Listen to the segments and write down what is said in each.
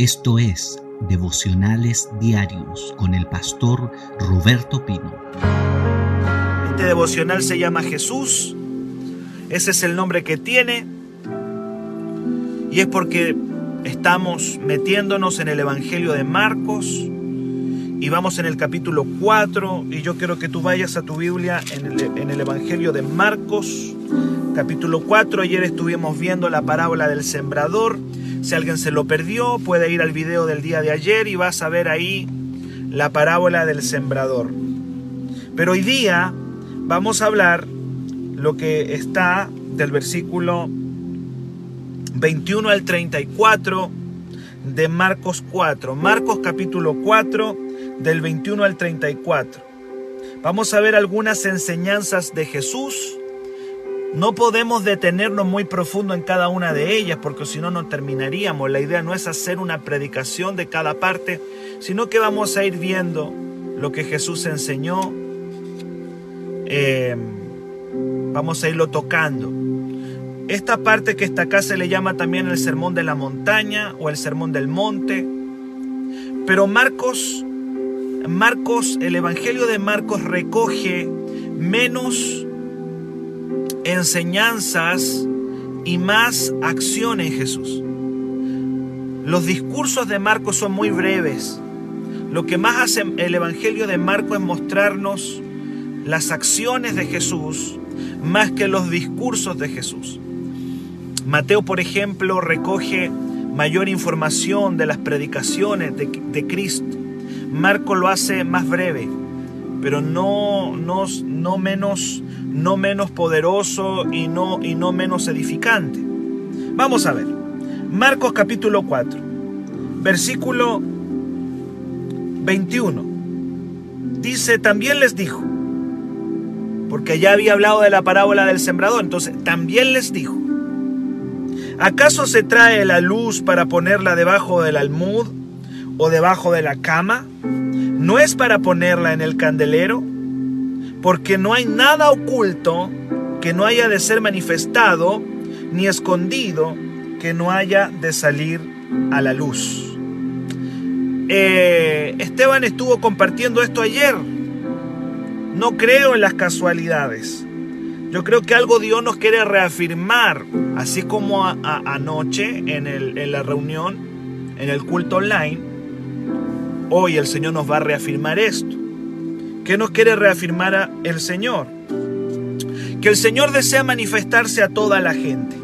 Esto es Devocionales Diarios con el pastor Roberto Pino. Este devocional se llama Jesús. Ese es el nombre que tiene. Y es porque estamos metiéndonos en el Evangelio de Marcos. Y vamos en el capítulo 4. Y yo quiero que tú vayas a tu Biblia en el, Evangelio de Marcos. Capítulo 4. Ayer estuvimos viendo la parábola del sembrador. Si alguien se lo perdió, puede ir al video del día de ayer y vas a ver ahí la parábola del sembrador. Pero hoy día vamos a hablar lo que está del versículo 21 al 34 de Marcos 4. Marcos capítulo 4 del 21 al 34. Vamos a ver algunas enseñanzas de Jesús no podemos detenernos muy profundo en cada una de ellas porque si no no terminaríamos. La idea no es hacer una predicación de cada parte, sino que vamos a ir viendo lo que Jesús enseñó. Eh, vamos a irlo tocando. Esta parte que está acá se le llama también el sermón de la montaña o el sermón del monte. Pero Marcos, Marcos, el Evangelio de Marcos recoge menos enseñanzas y más acción en Jesús. Los discursos de Marcos son muy breves. Lo que más hace el Evangelio de Marcos es mostrarnos las acciones de Jesús más que los discursos de Jesús. Mateo, por ejemplo, recoge mayor información de las predicaciones de, de Cristo. Marcos lo hace más breve, pero no, no, no menos no menos poderoso y no, y no menos edificante. Vamos a ver. Marcos capítulo 4, versículo 21. Dice, también les dijo, porque ya había hablado de la parábola del sembrador, entonces también les dijo, ¿acaso se trae la luz para ponerla debajo del almud o debajo de la cama? ¿No es para ponerla en el candelero? Porque no hay nada oculto que no haya de ser manifestado, ni escondido que no haya de salir a la luz. Eh, Esteban estuvo compartiendo esto ayer. No creo en las casualidades. Yo creo que algo Dios nos quiere reafirmar, así como anoche en, en la reunión, en el culto online. Hoy el Señor nos va a reafirmar esto. ¿Qué nos quiere reafirmar el Señor? Que el Señor desea manifestarse a toda la gente.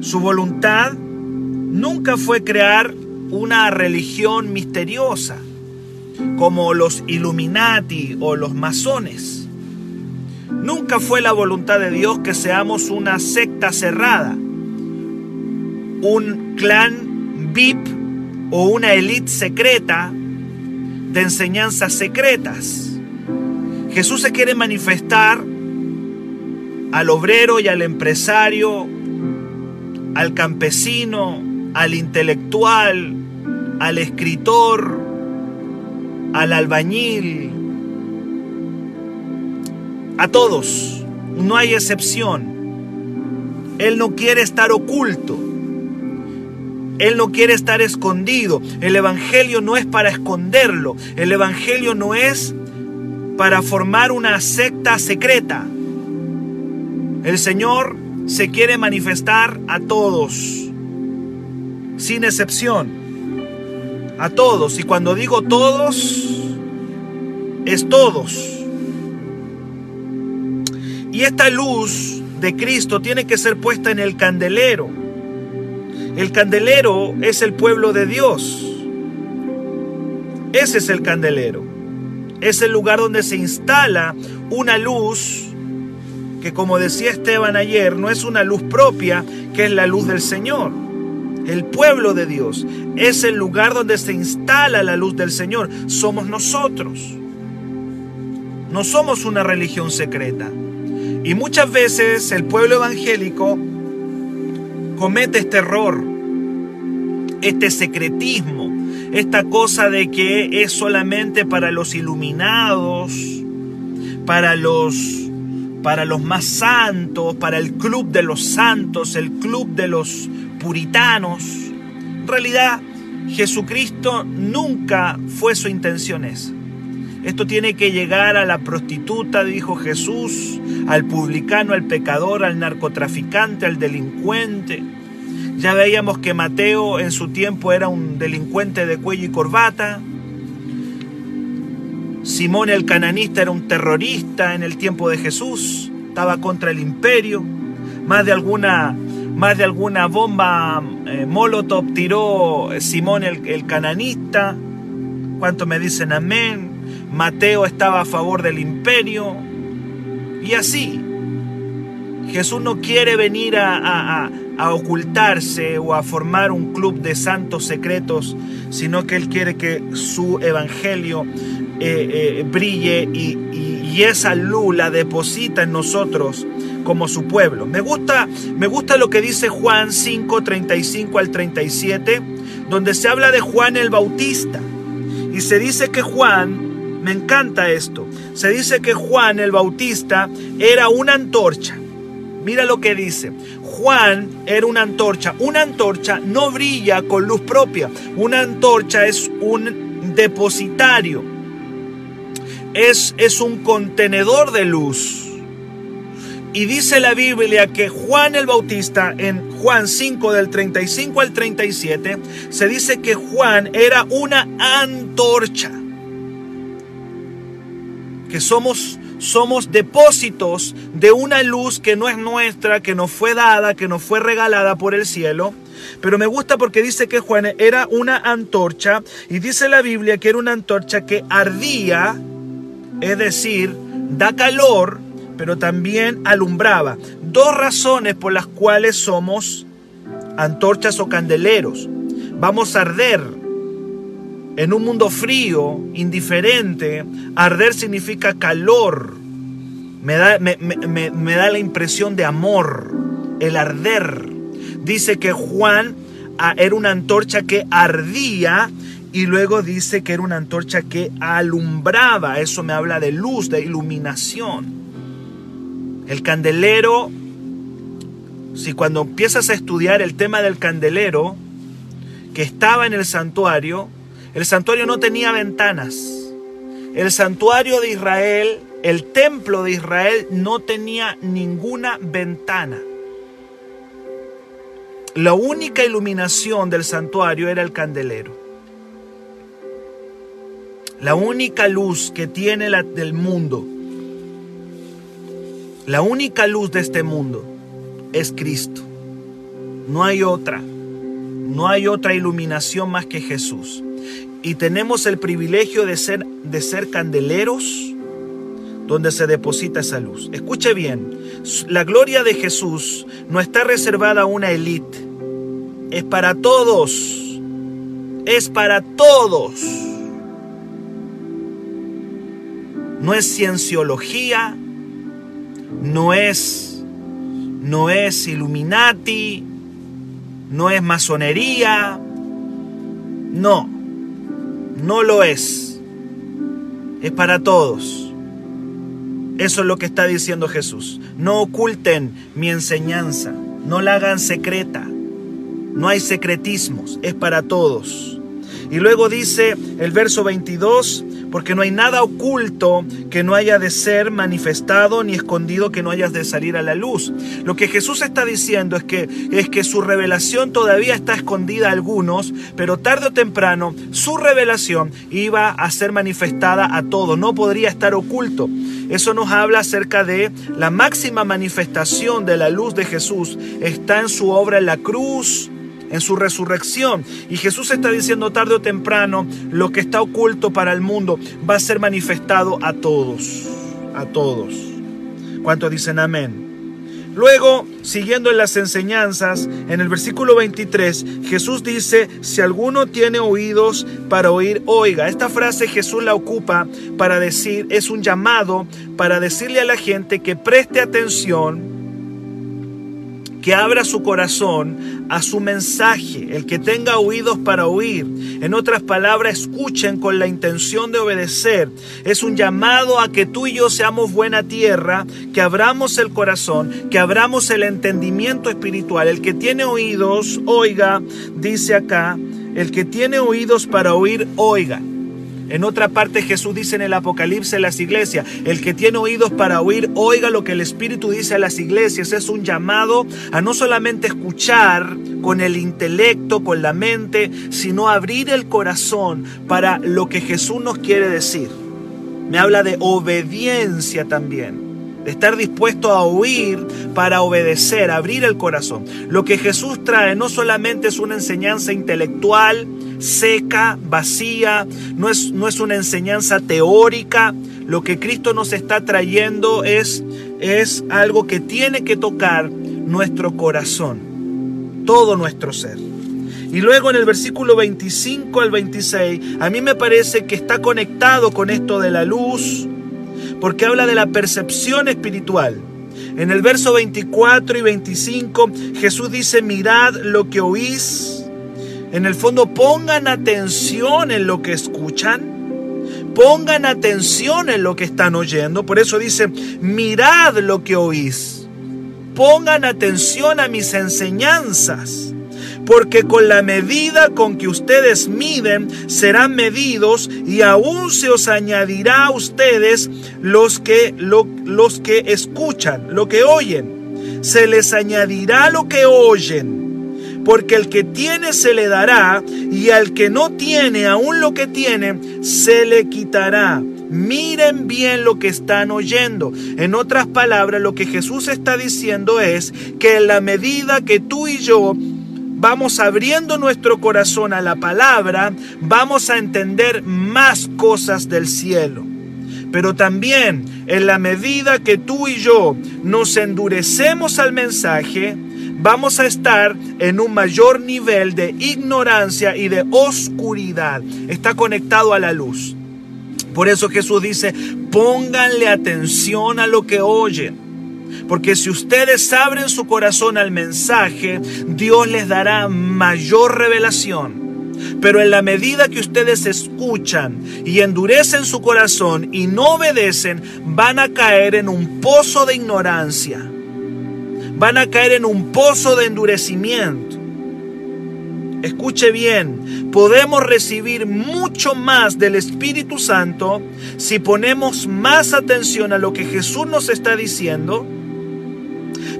Su voluntad nunca fue crear una religión misteriosa como los Illuminati o los masones. Nunca fue la voluntad de Dios que seamos una secta cerrada, un clan VIP o una élite secreta de enseñanzas secretas. Jesús se quiere manifestar al obrero y al empresario, al campesino, al intelectual, al escritor, al albañil, a todos, no hay excepción. Él no quiere estar oculto. Él no quiere estar escondido. El Evangelio no es para esconderlo. El Evangelio no es para formar una secta secreta. El Señor se quiere manifestar a todos, sin excepción. A todos. Y cuando digo todos, es todos. Y esta luz de Cristo tiene que ser puesta en el candelero. El candelero es el pueblo de Dios. Ese es el candelero. Es el lugar donde se instala una luz que como decía Esteban ayer, no es una luz propia, que es la luz del Señor. El pueblo de Dios es el lugar donde se instala la luz del Señor. Somos nosotros. No somos una religión secreta. Y muchas veces el pueblo evangélico comete este error, este secretismo, esta cosa de que es solamente para los iluminados, para los para los más santos, para el club de los santos, el club de los puritanos. En realidad, Jesucristo nunca fue su intención esa. Esto tiene que llegar a la prostituta, dijo Jesús, al publicano, al pecador, al narcotraficante, al delincuente. Ya veíamos que Mateo en su tiempo era un delincuente de cuello y corbata. Simón el cananista era un terrorista en el tiempo de Jesús, estaba contra el imperio. Más de alguna, más de alguna bomba eh, Molotov tiró Simón el, el cananista. ¿Cuánto me dicen amén? Mateo estaba a favor del imperio. Y así, Jesús no quiere venir a, ocultarse o a formar un club de santos secretos, sino que Él quiere que su evangelio eh, eh, brille y, esa luz la deposita en nosotros como su pueblo. Me gusta, me gusta lo que dice Juan 5, 35 al 37, donde se habla de Juan el Bautista. Y se dice que Juan, me encanta esto, se dice que Juan el Bautista era una antorcha Mira lo que dice. Juan era una antorcha. Una antorcha no brilla con luz propia. Una antorcha es un depositario. Es, es un contenedor de luz. Y dice la Biblia que Juan el Bautista en Juan 5 del 35 al 37 se dice que Juan era una antorcha. Que somos somos depósitos de una luz que no es nuestra, que nos fue dada, que nos fue regalada por el cielo. Pero me gusta porque dice que Juan era una antorcha y dice la Biblia que era una antorcha que ardía, es decir, da calor, pero también alumbraba. Dos razones por las cuales somos antorchas o candeleros. Vamos a arder en un mundo frío, indiferente, arder significa calor. Me da, me, da la impresión de amor, el arder. Dice que Juan ah, era una antorcha que ardía y luego dice que era una antorcha que alumbraba. Eso me habla de luz, de iluminación. El candelero, si cuando empiezas a estudiar el tema del candelero, que estaba en el santuario, el santuario no tenía ventanas. El santuario de Israel, el templo de Israel no tenía ninguna ventana. La única iluminación del santuario era el candelero. La única luz que tiene la del mundo, la única luz de este mundo es Cristo. No hay otra. No hay otra iluminación más que Jesús y tenemos el privilegio de ser, de ser candeleros donde se deposita esa luz. Escuche bien, la gloria de Jesús no está reservada a una élite, es para todos, es para todos. No es cienciología, no es, no es Illuminati, no es masonería, no no lo es. Es para todos. Eso es lo que está diciendo Jesús. No oculten mi enseñanza. No la hagan secreta. No hay secretismos. Es para todos. Y luego dice el verso 22, porque no hay nada oculto que no haya de ser manifestado ni escondido que no hayas de salir a la luz. Lo que Jesús está diciendo es que es que su revelación todavía está escondida a algunos, pero tarde o temprano su revelación iba a ser manifestada a todos, no podría estar oculto. Eso nos habla acerca de la máxima manifestación de la luz de Jesús está en su obra en la cruz, en su resurrección. Y Jesús está diciendo tarde o temprano, lo que está oculto para el mundo va a ser manifestado a todos, a todos. ¿Cuántos dicen amén? Luego, siguiendo en las enseñanzas, en el versículo 23, Jesús dice, si alguno tiene oídos para oír, oiga. Esta frase Jesús la ocupa para decir, es un llamado para decirle a la gente que preste atención que abra su corazón a su mensaje, el que tenga oídos para oír. En otras palabras, escuchen con la intención de obedecer. Es un llamado a que tú y yo seamos buena tierra, que abramos el corazón, que abramos el entendimiento espiritual. El que tiene oídos, oiga, dice acá, el que tiene oídos para oír, oiga. En otra parte Jesús dice en el Apocalipsis a las iglesias, el que tiene oídos para oír, oiga lo que el Espíritu dice a las iglesias. Es un llamado a no solamente escuchar con el intelecto, con la mente, sino abrir el corazón para lo que Jesús nos quiere decir. Me habla de obediencia también de estar dispuesto a oír para obedecer, abrir el corazón. Lo que Jesús trae no solamente es una enseñanza intelectual, seca, vacía, no es, no es una enseñanza teórica. Lo que Cristo nos está trayendo es, es algo que tiene que tocar nuestro corazón, todo nuestro ser. Y luego en el versículo 25 al 26, a mí me parece que está conectado con esto de la luz, porque habla de la percepción espiritual. En el verso 24 y 25 Jesús dice, mirad lo que oís en el fondo pongan atención en lo que escuchan. Pongan atención en lo que están oyendo. Por eso dice, mirad lo que oís. Pongan atención a mis enseñanzas. Porque con la medida con que ustedes miden, serán medidos y aún se os añadirá a ustedes los que, los que escuchan, lo que oyen. Se les añadirá lo que oyen porque el que tiene se le dará, y al que no tiene aún lo que tiene, se le quitará. Miren bien lo que están oyendo. En otras palabras, lo que Jesús está diciendo es que en la medida que tú y yo vamos abriendo nuestro corazón a la palabra, vamos a entender más cosas del cielo. Pero también en la medida que tú y yo nos endurecemos al mensaje, vamos a estar en un mayor nivel de ignorancia y de oscuridad. Está conectado a la luz. Por eso Jesús dice, pónganle atención a lo que oyen. Porque si ustedes abren su corazón al mensaje, Dios les dará mayor revelación. Pero en la medida que ustedes escuchan y endurecen su corazón y no obedecen, van a caer en un pozo de ignorancia van a caer en un pozo de endurecimiento. Escuche bien, podemos recibir mucho más del Espíritu Santo si ponemos más atención a lo que Jesús nos está diciendo.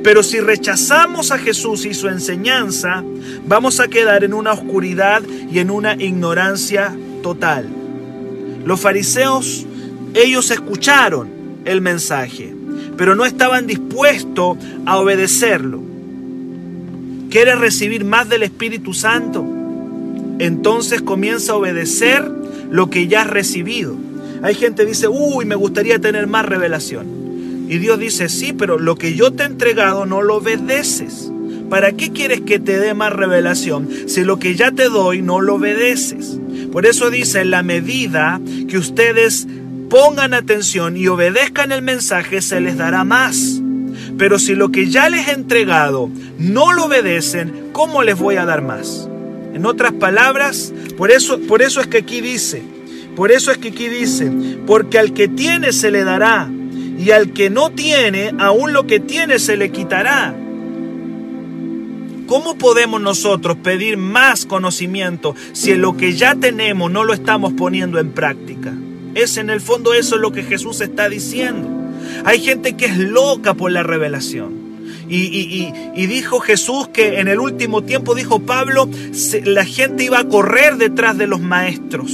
Pero si rechazamos a Jesús y su enseñanza, vamos a quedar en una oscuridad y en una ignorancia total. Los fariseos, ellos escucharon el mensaje, pero no estaban dispuestos a obedecerlo. ¿Quieres recibir más del Espíritu Santo? Entonces comienza a obedecer lo que ya has recibido. Hay gente que dice, uy, me gustaría tener más revelación. Y Dios dice, sí, pero lo que yo te he entregado no lo obedeces. ¿Para qué quieres que te dé más revelación si lo que ya te doy no lo obedeces? Por eso dice, en la medida que ustedes pongan atención y obedezcan el mensaje, se les dará más. Pero si lo que ya les he entregado no lo obedecen, ¿cómo les voy a dar más? En otras palabras, por eso, por eso es que aquí dice, por eso es que aquí dice, porque al que tiene se le dará, y al que no tiene, aún lo que tiene se le quitará. ¿Cómo podemos nosotros pedir más conocimiento si lo que ya tenemos no lo estamos poniendo en práctica? Es en el fondo eso lo que Jesús está diciendo. Hay gente que es loca por la revelación. Y, dijo Jesús que en el último tiempo, dijo Pablo, la gente iba a correr detrás de los maestros,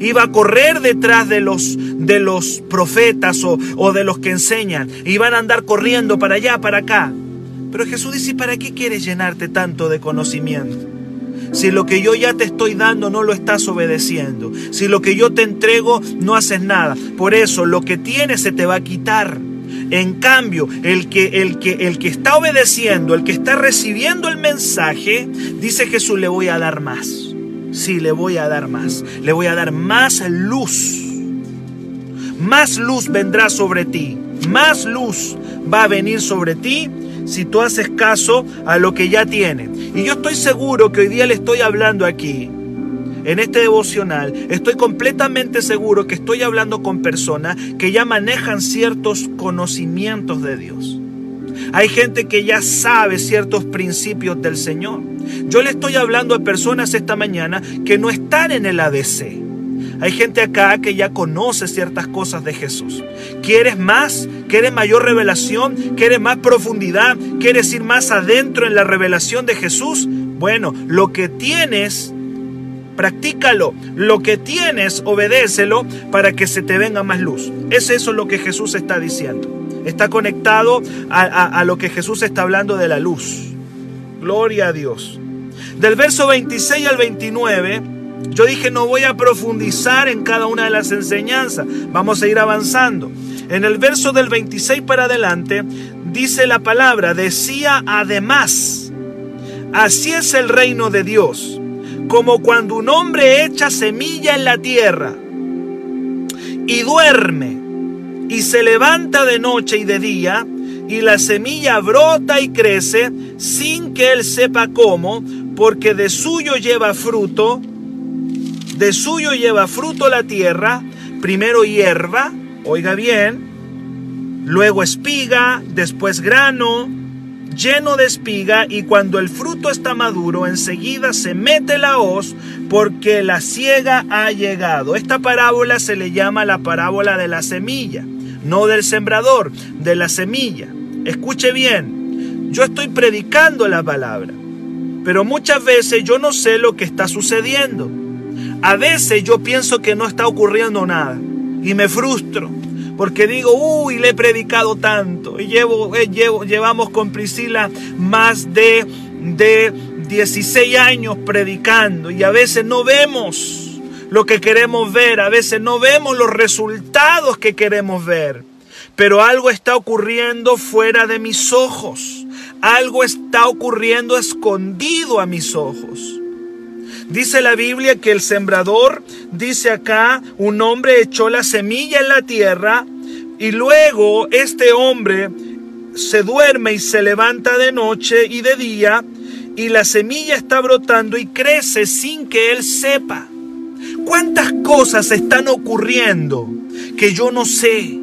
iba a correr detrás de los, de los profetas o, o de los que enseñan, iban a andar corriendo para allá, para acá. Pero Jesús dice, ¿para qué quieres llenarte tanto de conocimiento? Si lo que yo ya te estoy dando no lo estás obedeciendo. Si lo que yo te entrego no haces nada. Por eso lo que tienes se te va a quitar. En cambio, el que, el, que, el que está obedeciendo, el que está recibiendo el mensaje, dice Jesús, le voy a dar más. Sí, le voy a dar más. Le voy a dar más luz. Más luz vendrá sobre ti. Más luz va a venir sobre ti si tú haces caso a lo que ya tiene. Y yo estoy seguro que hoy día le estoy hablando aquí, en este devocional, estoy completamente seguro que estoy hablando con personas que ya manejan ciertos conocimientos de Dios. Hay gente que ya sabe ciertos principios del Señor. Yo le estoy hablando a personas esta mañana que no están en el ADC. Hay gente acá que ya conoce ciertas cosas de Jesús. ¿Quieres más? ¿Quieres mayor revelación? ¿Quieres más profundidad? ¿Quieres ir más adentro en la revelación de Jesús? Bueno, lo que tienes, practícalo. Lo que tienes, obedécelo para que se te venga más luz. Es eso lo que Jesús está diciendo. Está conectado a, a lo que Jesús está hablando de la luz. Gloria a Dios. Del verso 26 al 29 yo dije, no voy a profundizar en cada una de las enseñanzas, vamos a ir avanzando. En el verso del 26 para adelante dice la palabra, decía además, así es el reino de Dios, como cuando un hombre echa semilla en la tierra y duerme y se levanta de noche y de día y la semilla brota y crece sin que él sepa cómo, porque de suyo lleva fruto de suyo lleva fruto la tierra, primero hierba, oiga bien, luego espiga, después grano, lleno de espiga, y cuando el fruto está maduro, enseguida se mete la hoz, porque la ciega ha llegado. Esta parábola se le llama la parábola de la semilla, no del sembrador, de la semilla. Escuche bien, yo estoy predicando la palabra, pero muchas veces yo no sé lo que está sucediendo. A veces yo pienso que no está ocurriendo nada y me frustro porque digo, uy, le he predicado tanto y llevo, eh, llevo, llevamos con Priscila más de, de 16 años predicando y a veces no vemos lo que queremos ver, a veces no vemos los resultados que queremos ver, pero algo está ocurriendo fuera de mis ojos, algo está ocurriendo escondido a mis ojos. Dice la Biblia que el sembrador, dice acá, un hombre echó la semilla en la tierra y luego este hombre se duerme y se levanta de noche y de día y la semilla está brotando y crece sin que él sepa. ¿Cuántas cosas están ocurriendo que yo no sé?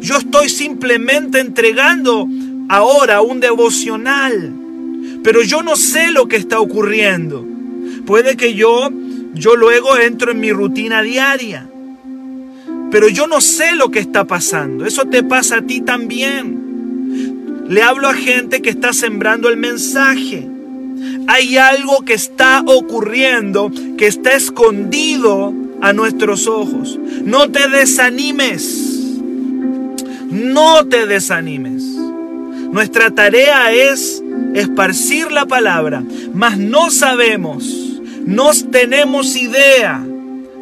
Yo estoy simplemente entregando ahora un devocional, pero yo no sé lo que está ocurriendo. Puede que yo, yo luego entro en mi rutina diaria. Pero yo no sé lo que está pasando. Eso te pasa a ti también. Le hablo a gente que está sembrando el mensaje. Hay algo que está ocurriendo, que está escondido a nuestros ojos. No te desanimes. No te desanimes. Nuestra tarea es esparcir la palabra, mas no sabemos no tenemos idea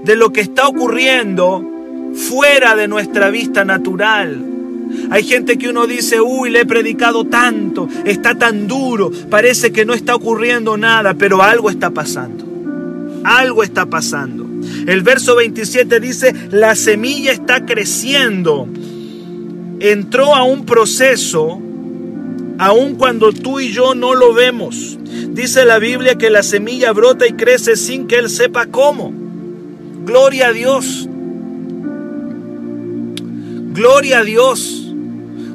de lo que está ocurriendo fuera de nuestra vista natural. Hay gente que uno dice, uy, le he predicado tanto, está tan duro, parece que no está ocurriendo nada, pero algo está pasando. Algo está pasando. El verso 27 dice, la semilla está creciendo. Entró a un proceso, aun cuando tú y yo no lo vemos. Dice la Biblia que la semilla brota y crece sin que él sepa cómo. Gloria a Dios. Gloria a Dios.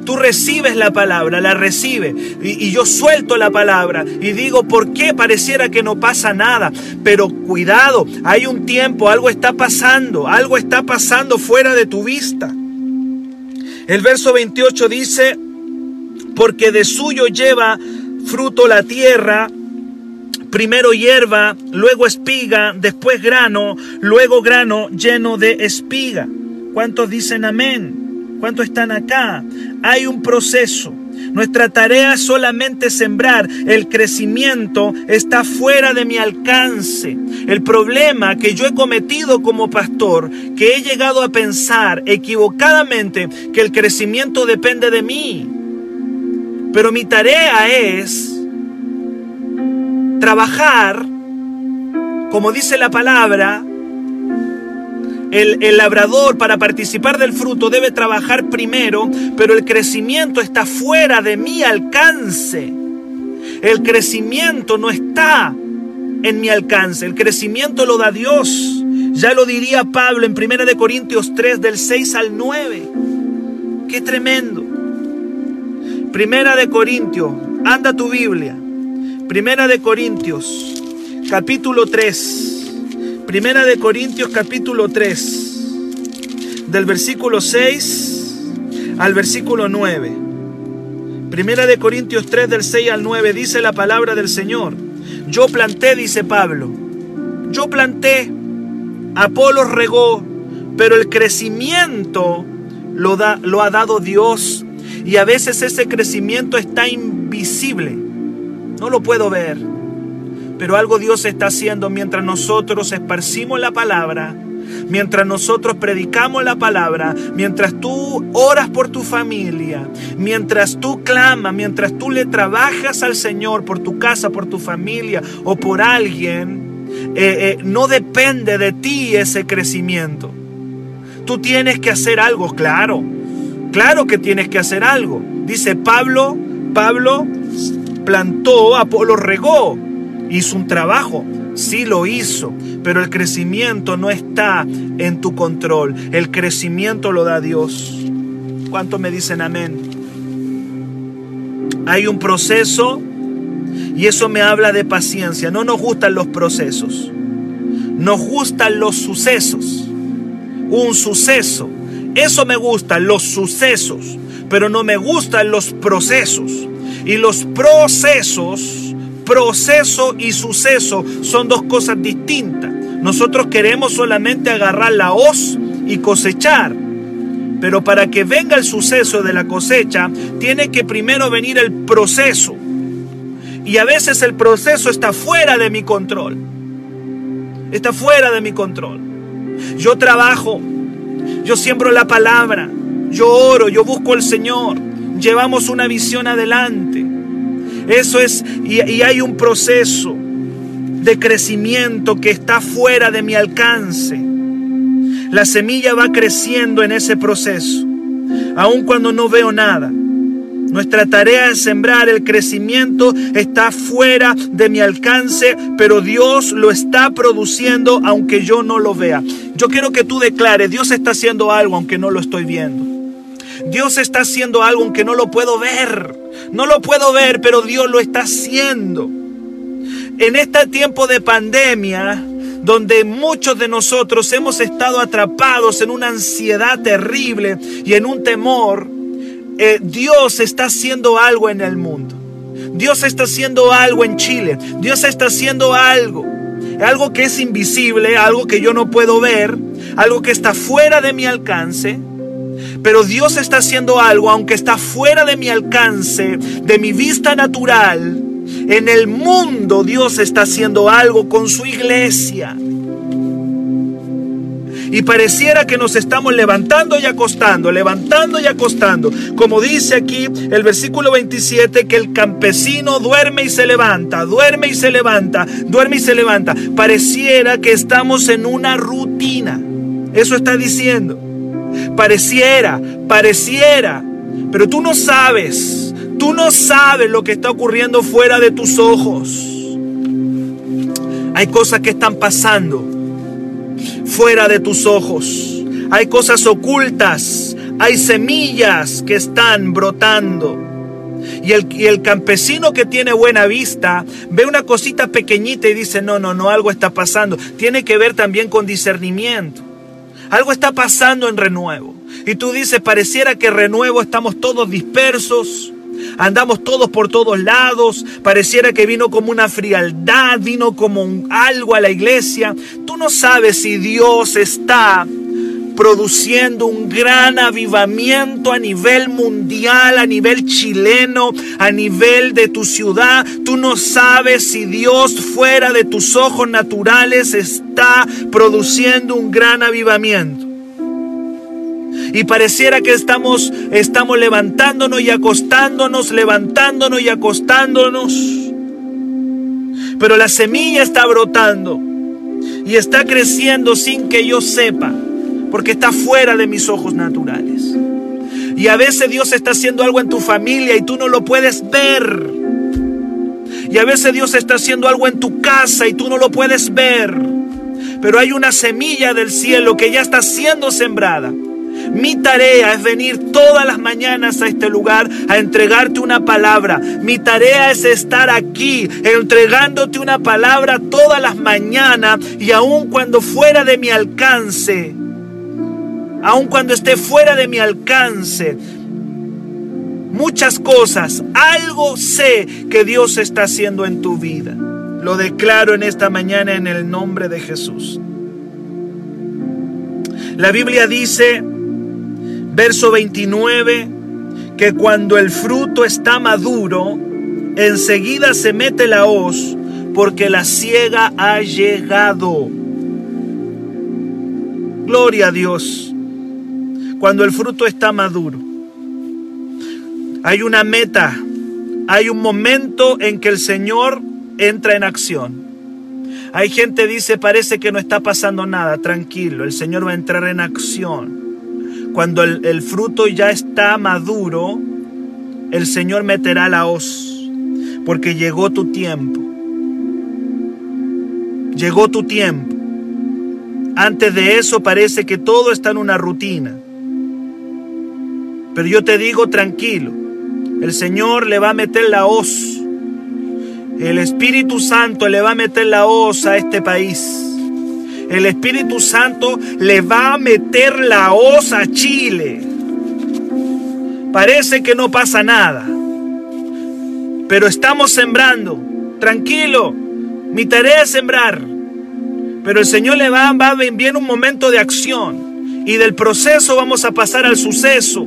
Tú recibes la palabra, la recibe. Y, y, yo suelto la palabra y digo, ¿por qué pareciera que no pasa nada? Pero cuidado, hay un tiempo, algo está pasando, algo está pasando fuera de tu vista. El verso 28 dice, porque de suyo lleva fruto la tierra primero hierba, luego espiga, después grano, luego grano lleno de espiga. ¿Cuántos dicen amén? ¿Cuántos están acá? Hay un proceso. Nuestra tarea es solamente sembrar. El crecimiento está fuera de mi alcance. El problema que yo he cometido como pastor, que he llegado a pensar equivocadamente que el crecimiento depende de mí. Pero mi tarea es trabajar, como dice la palabra, El, el, labrador para participar del fruto debe trabajar primero, pero el crecimiento está fuera de mi alcance. El crecimiento no está en mi alcance. El crecimiento lo da Dios. Ya lo diría Pablo en 1 Corintios 3 del 6 al 9. Qué tremendo. Primera de Corintios, anda tu Biblia. Primera de Corintios, capítulo 3. Primera de Corintios, capítulo 3. Del versículo 6 al versículo 9. Primera de Corintios 3 del 6 al 9 dice la palabra del Señor. Yo planté, dice Pablo. Yo planté, Apolo regó, pero el crecimiento lo, da, lo ha dado Dios y a veces ese crecimiento está invisible. No lo puedo ver. Pero algo Dios está haciendo mientras nosotros esparcimos la palabra, mientras nosotros predicamos la palabra, mientras tú oras por tu familia, mientras tú clamas, mientras tú le trabajas al Señor por tu casa, por tu familia o por alguien, eh, eh, no depende de ti ese crecimiento. Tú tienes que hacer algo, claro. Claro que tienes que hacer algo. Dice Pablo, Pablo plantó, Apolo regó, hizo un trabajo, sí lo hizo, pero el crecimiento no está en tu control, el crecimiento lo da Dios. ¿Cuánto me dicen amén? Hay un proceso y eso me habla de paciencia. No nos gustan los procesos, nos gustan los sucesos. Un suceso eso me gusta, los sucesos, pero no me gustan los procesos. Y los procesos, proceso y suceso son dos cosas distintas. Nosotros queremos solamente agarrar la hoz y cosechar. Pero para que venga el suceso de la cosecha, tiene que primero venir el proceso. Y a veces el proceso está fuera de mi control. Está fuera de mi control. Yo trabajo yo siembro la palabra, yo oro, yo busco al Señor, llevamos una visión adelante. Eso es, y, hay un proceso de crecimiento que está fuera de mi alcance. La semilla va creciendo en ese proceso, aun cuando no veo nada. Nuestra tarea es sembrar, el crecimiento está fuera de mi alcance, pero Dios lo está produciendo aunque yo no lo vea. Yo quiero que tú declares, Dios está haciendo algo aunque no lo estoy viendo. Dios está haciendo algo aunque no lo puedo ver. No lo puedo ver, pero Dios lo está haciendo. En este tiempo de pandemia, donde muchos de nosotros hemos estado atrapados en una ansiedad terrible y en un temor, eh, Dios está haciendo algo en el mundo. Dios está haciendo algo en Chile. Dios está haciendo algo. Algo que es invisible, algo que yo no puedo ver, algo que está fuera de mi alcance. Pero Dios está haciendo algo, aunque está fuera de mi alcance, de mi vista natural. En el mundo Dios está haciendo algo con su iglesia. Y pareciera que nos estamos levantando y acostando, levantando y acostando. Como dice aquí el versículo 27, que el campesino duerme y se levanta, duerme y se levanta, duerme y se levanta. Pareciera que estamos en una rutina. Eso está diciendo. Pareciera, pareciera. Pero tú no sabes, tú no sabes lo que está ocurriendo fuera de tus ojos. Hay cosas que están pasando fuera de tus ojos. Hay cosas ocultas, hay semillas que están brotando. Y el, el, campesino que tiene buena vista ve una cosita pequeñita y dice, no, no, no, algo está pasando. Tiene que ver también con discernimiento. Algo está pasando en renuevo. Y tú dices, pareciera que renuevo estamos todos dispersos, andamos todos por todos lados, pareciera que vino como una frialdad, vino como algo a la iglesia. Tú no sabes si Dios está produciendo un gran avivamiento a nivel mundial, a nivel chileno, a nivel de tu ciudad. Tú no sabes si Dios fuera de tus ojos naturales está produciendo un gran avivamiento y pareciera que estamos, estamos levantándonos y acostándonos, levantándonos y acostándonos. Pero la semilla está brotando y está creciendo sin que yo sepa. porque está fuera de mis ojos naturales. Y a veces Dios está haciendo algo en tu familia y tú no lo puedes ver. Y a veces Dios está haciendo algo en tu casa y tú no lo puedes ver. Pero hay una semilla del cielo que ya está siendo sembrada. Mi tarea es venir todas las mañanas a este lugar a entregarte una palabra. Mi tarea es estar aquí entregándote una palabra todas las mañanas y aun cuando fuera de mi alcance, aun cuando esté fuera de mi alcance, muchas cosas, algo sé que Dios está haciendo en tu vida. Lo declaro en esta mañana en el nombre de Jesús. La Biblia dice, verso 29, que cuando el fruto está maduro, enseguida se mete la hoz, porque la ciega ha llegado. Gloria a Dios. Cuando el fruto está maduro. Hay una meta, hay un momento en que el Señor entra en acción. Hay gente dice, parece que no está pasando nada, tranquilo, el Señor va a entrar en acción. Cuando el, fruto ya está maduro, el Señor meterá la hoz, porque llegó tu tiempo. Llegó tu tiempo. Antes de eso parece que todo está en una rutina. Pero yo te digo tranquilo, el Señor le va a meter la hoz. El Espíritu Santo le va a meter la hoz a este país. El Espíritu Santo le va a meter la hoz a Chile. Parece que no pasa nada. Pero estamos sembrando. Tranquilo. Mi tarea es sembrar. Pero el Señor le va, a enviar un momento de acción. Y del proceso vamos a pasar al suceso.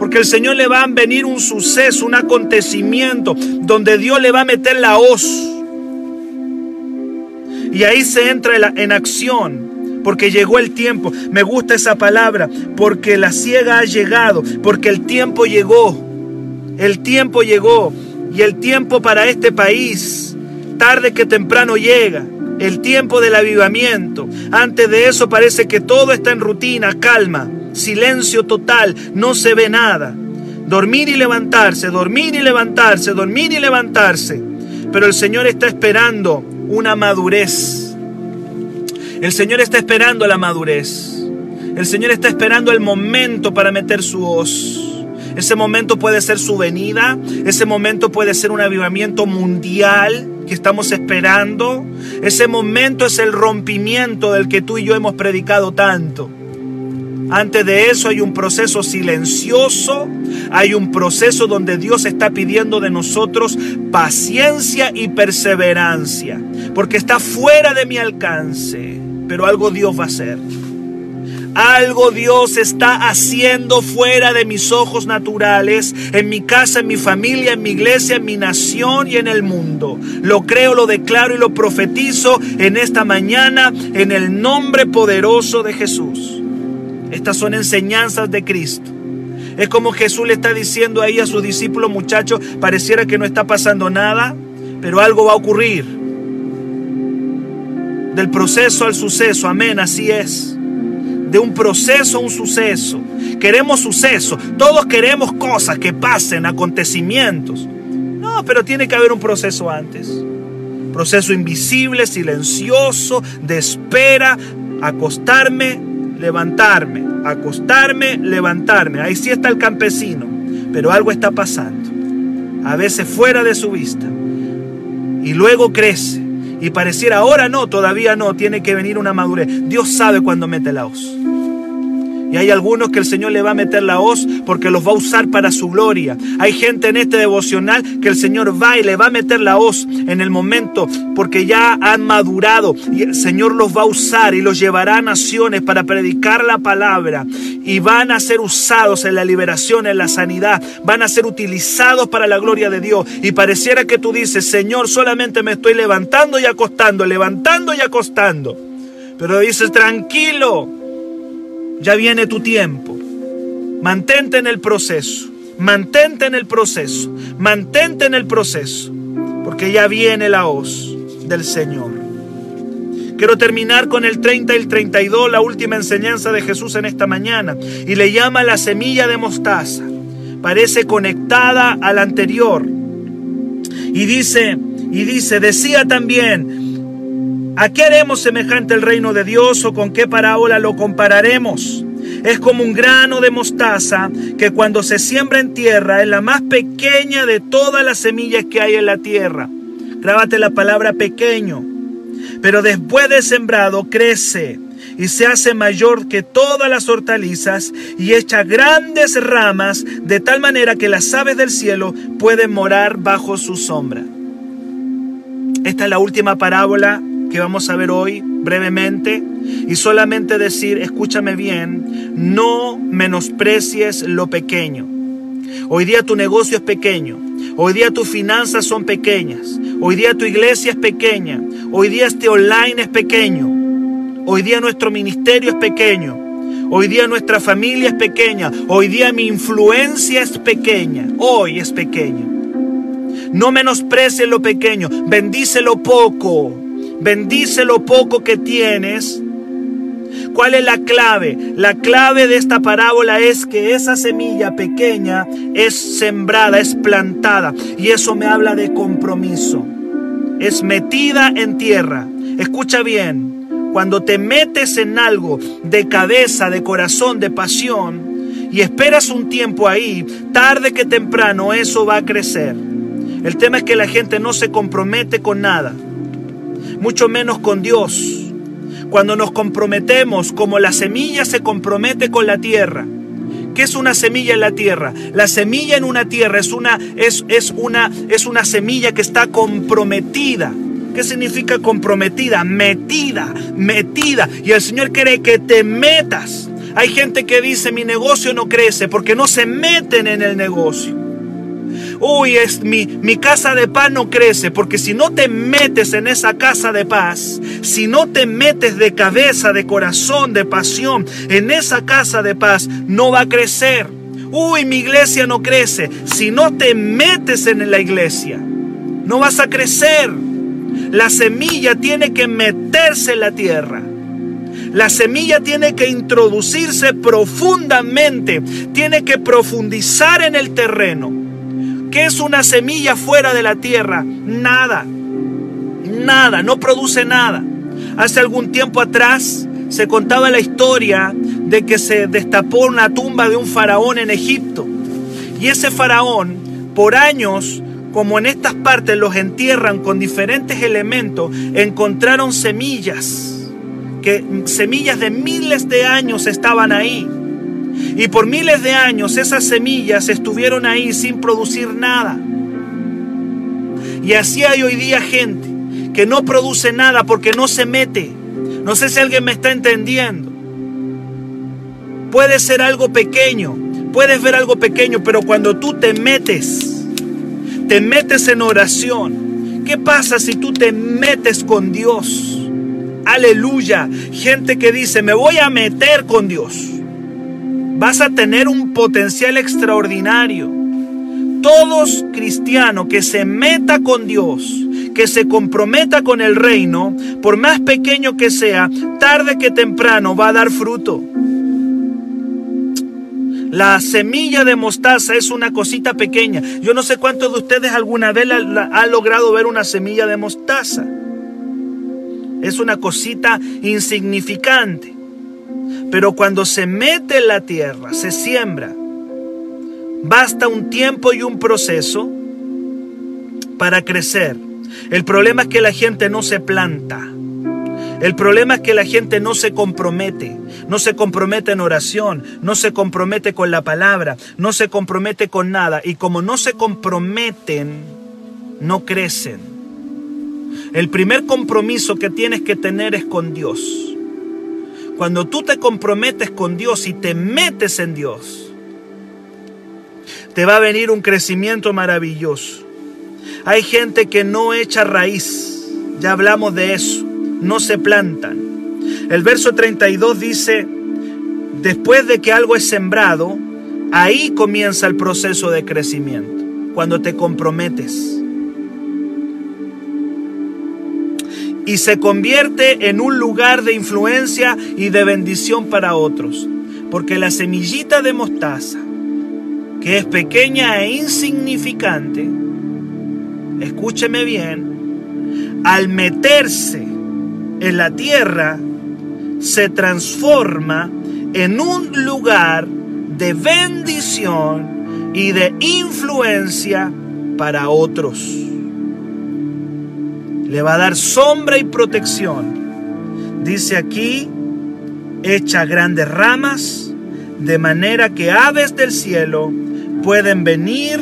Porque el Señor le va a venir un suceso, un acontecimiento, donde Dios le va a meter la hoz. Y ahí se entra en acción, porque llegó el tiempo. Me gusta esa palabra, porque la ciega ha llegado, porque el tiempo llegó. El tiempo llegó. Y el tiempo para este país, tarde que temprano llega. El tiempo del avivamiento. Antes de eso parece que todo está en rutina, calma silencio total, no se ve nada. Dormir y levantarse, dormir y levantarse, dormir y levantarse. Pero el Señor está esperando una madurez. El Señor está esperando la madurez. El Señor está esperando el momento para meter su hoz. Ese momento puede ser su venida. Ese momento puede ser un avivamiento mundial que estamos esperando. Ese momento es el rompimiento del que tú y yo hemos predicado tanto. Antes de eso hay un proceso silencioso, hay un proceso donde Dios está pidiendo de nosotros paciencia y perseverancia, porque está fuera de mi alcance, pero algo Dios va a hacer. Algo Dios está haciendo fuera de mis ojos naturales, en mi casa, en mi familia, en mi iglesia, en mi nación y en el mundo. Lo creo, lo declaro y lo profetizo en esta mañana en el nombre poderoso de Jesús. Estas son enseñanzas de Cristo. Es como Jesús le está diciendo ahí a sus discípulos, muchachos, pareciera que no está pasando nada, pero algo va a ocurrir. Del proceso al suceso, amén, así es. De un proceso a un suceso. Queremos suceso, todos queremos cosas que pasen, acontecimientos. No, pero tiene que haber un proceso antes. Proceso invisible, silencioso, de espera, acostarme, levantarme, acostarme, levantarme. Ahí sí está el campesino, pero algo está pasando. A veces fuera de su vista. Y luego crece. Y pareciera ahora no, todavía no, tiene que venir una madurez. Dios sabe cuándo mete la hoz. Y hay algunos que el Señor le va a meter la hoz porque los va a usar para su gloria. Hay gente en este devocional que el Señor va y le va a meter la hoz en el momento porque ya han madurado y el Señor los va a usar y los llevará a naciones para predicar la palabra y van a ser usados en la liberación, en la sanidad, van a ser utilizados para la gloria de Dios. Y pareciera que tú dices, Señor, solamente me estoy levantando y acostando, levantando y acostando. Pero dices, tranquilo, ya viene tu tiempo. Mantente en el proceso. Mantente en el proceso. Mantente en el proceso. Porque ya viene la hoz del Señor. Quiero terminar con el 30 y el 32, la última enseñanza de Jesús en esta mañana. Y le llama la semilla de mostaza. Parece conectada a la anterior. Y dice, y dice, decía también, ¿a qué haremos semejante el reino de Dios o con qué parábola lo compararemos? Es como un grano de mostaza que cuando se siembra en tierra es la más pequeña de todas las semillas que hay en la tierra. Grábate la palabra pequeño pero después de sembrado crece y se hace mayor que todas las hortalizas y echa grandes ramas de tal manera que las aves del cielo pueden morar bajo su sombra. Esta es la última parábola que vamos a ver hoy brevemente y solamente decir, escúchame bien, no menosprecies lo pequeño. Hoy día tu negocio es pequeño, hoy día tus finanzas son pequeñas, hoy día tu iglesia es pequeña, Hoy día este online es pequeño. Hoy día nuestro ministerio es pequeño. Hoy día nuestra familia es pequeña. Hoy día mi influencia es pequeña. Hoy es pequeño. No menosprecies lo pequeño. Bendice lo poco. Bendice lo poco que tienes. ¿Cuál es la clave? La clave de esta parábola es que esa semilla pequeña es sembrada, es plantada. Y eso me habla de compromiso es metida en tierra. Escucha bien, cuando te metes en algo de cabeza, de corazón, de pasión, y esperas un tiempo ahí, tarde que temprano eso va a crecer. El tema es que la gente no se compromete con nada, mucho menos con Dios. Cuando nos comprometemos como la semilla se compromete con la tierra, ¿Qué es una semilla en la tierra? La semilla en una tierra es una, es, es una, es una semilla que está comprometida. ¿Qué significa comprometida? Metida, metida. Y el Señor quiere que te metas. Hay gente que dice mi negocio no crece porque no se meten en el negocio. Uy, es mi, mi casa de paz no crece, porque si no te metes en esa casa de paz, si no te metes de cabeza, de corazón, de pasión en esa casa de paz, no va a crecer. Uy, mi iglesia no crece. Si no te metes en la iglesia, no vas a crecer. La semilla tiene que meterse en la tierra. La semilla tiene que introducirse profundamente, tiene que profundizar en el terreno. ¿Qué es una semilla fuera de la tierra? Nada. Nada, no produce nada. Hace algún tiempo atrás se contaba la historia de que se destapó una tumba de un faraón en Egipto. Y ese faraón, por años, como en estas partes los entierran con diferentes elementos, encontraron semillas, que semillas de miles de años estaban ahí. Y por miles de años esas semillas estuvieron ahí sin producir nada. Y así hay hoy día gente que no produce nada porque no se mete. No sé si alguien me está entendiendo. Puede ser algo pequeño, puedes ver algo pequeño, pero cuando tú te metes, te metes en oración, ¿qué pasa si tú te metes con Dios? Aleluya. Gente que dice, me voy a meter con Dios vas a tener un potencial extraordinario. Todos cristianos que se meta con Dios, que se comprometa con el reino, por más pequeño que sea, tarde que temprano va a dar fruto. La semilla de mostaza es una cosita pequeña. Yo no sé cuántos de ustedes alguna vez han logrado ver una semilla de mostaza. Es una cosita insignificante. Pero cuando se mete en la tierra, se siembra, basta un tiempo y un proceso para crecer. El problema es que la gente no se planta. El problema es que la gente no se compromete, no se compromete en oración, no se compromete con la palabra, no se compromete con nada. Y como no se comprometen, no crecen. El primer compromiso que tienes que tener es con Dios. Cuando tú te comprometes con Dios y te metes en Dios, te va a venir un crecimiento maravilloso. Hay gente que no echa raíz, ya hablamos de eso, no se plantan. El verso 32 dice, después de que algo es sembrado, ahí comienza el proceso de crecimiento, cuando te comprometes. Y se convierte en un lugar de influencia y de bendición para otros. Porque la semillita de mostaza, que es pequeña e insignificante, escúcheme bien, al meterse en la tierra, se transforma en un lugar de bendición y de influencia para otros. Le va a dar sombra y protección. Dice aquí, echa grandes ramas, de manera que aves del cielo pueden venir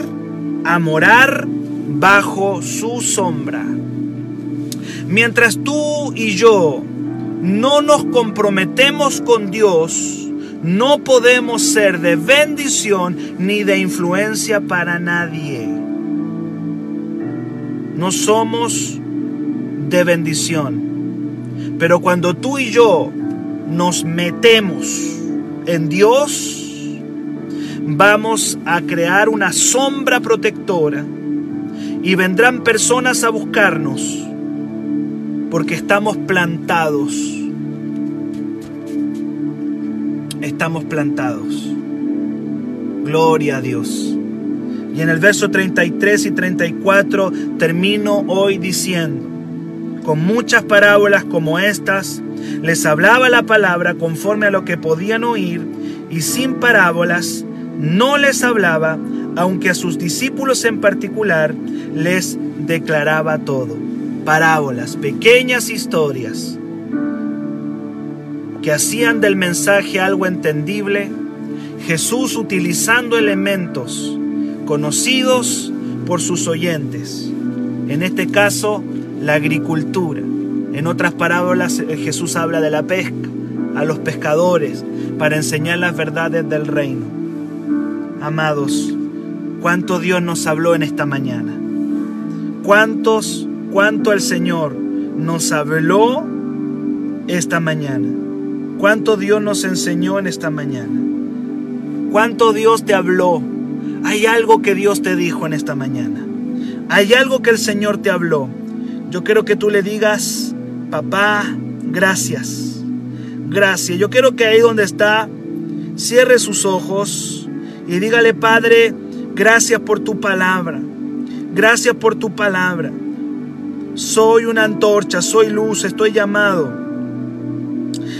a morar bajo su sombra. Mientras tú y yo no nos comprometemos con Dios, no podemos ser de bendición ni de influencia para nadie. No somos de bendición. Pero cuando tú y yo nos metemos en Dios, vamos a crear una sombra protectora y vendrán personas a buscarnos porque estamos plantados. Estamos plantados. Gloria a Dios. Y en el verso 33 y 34 termino hoy diciendo, con muchas parábolas como estas, les hablaba la palabra conforme a lo que podían oír y sin parábolas no les hablaba, aunque a sus discípulos en particular les declaraba todo parábolas, pequeñas historias que hacían del mensaje algo entendible, Jesús utilizando elementos conocidos por sus oyentes. En este caso, la agricultura. En otras parábolas eh, Jesús habla de la pesca, a los pescadores, para enseñar las verdades del reino. Amados, cuánto Dios nos habló en esta mañana. Cuántos cuánto el Señor nos habló esta mañana. Cuánto Dios nos enseñó en esta mañana. Cuánto Dios te habló. Hay algo que Dios te dijo en esta mañana. Hay algo que el Señor te habló. Yo quiero que tú le digas, papá, gracias. Gracias. Yo quiero que ahí donde está, cierre sus ojos y dígale, Padre, gracias por tu palabra. Gracias por tu palabra. Soy una antorcha, soy luz, estoy llamado.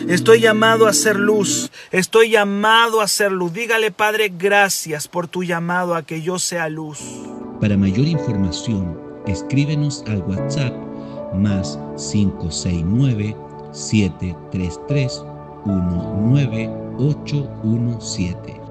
Estoy llamado a ser luz, estoy llamado a ser luz. Dígale, Padre, gracias por tu llamado a que yo sea luz. Para mayor información, escríbenos al WhatsApp más 569 733 19817.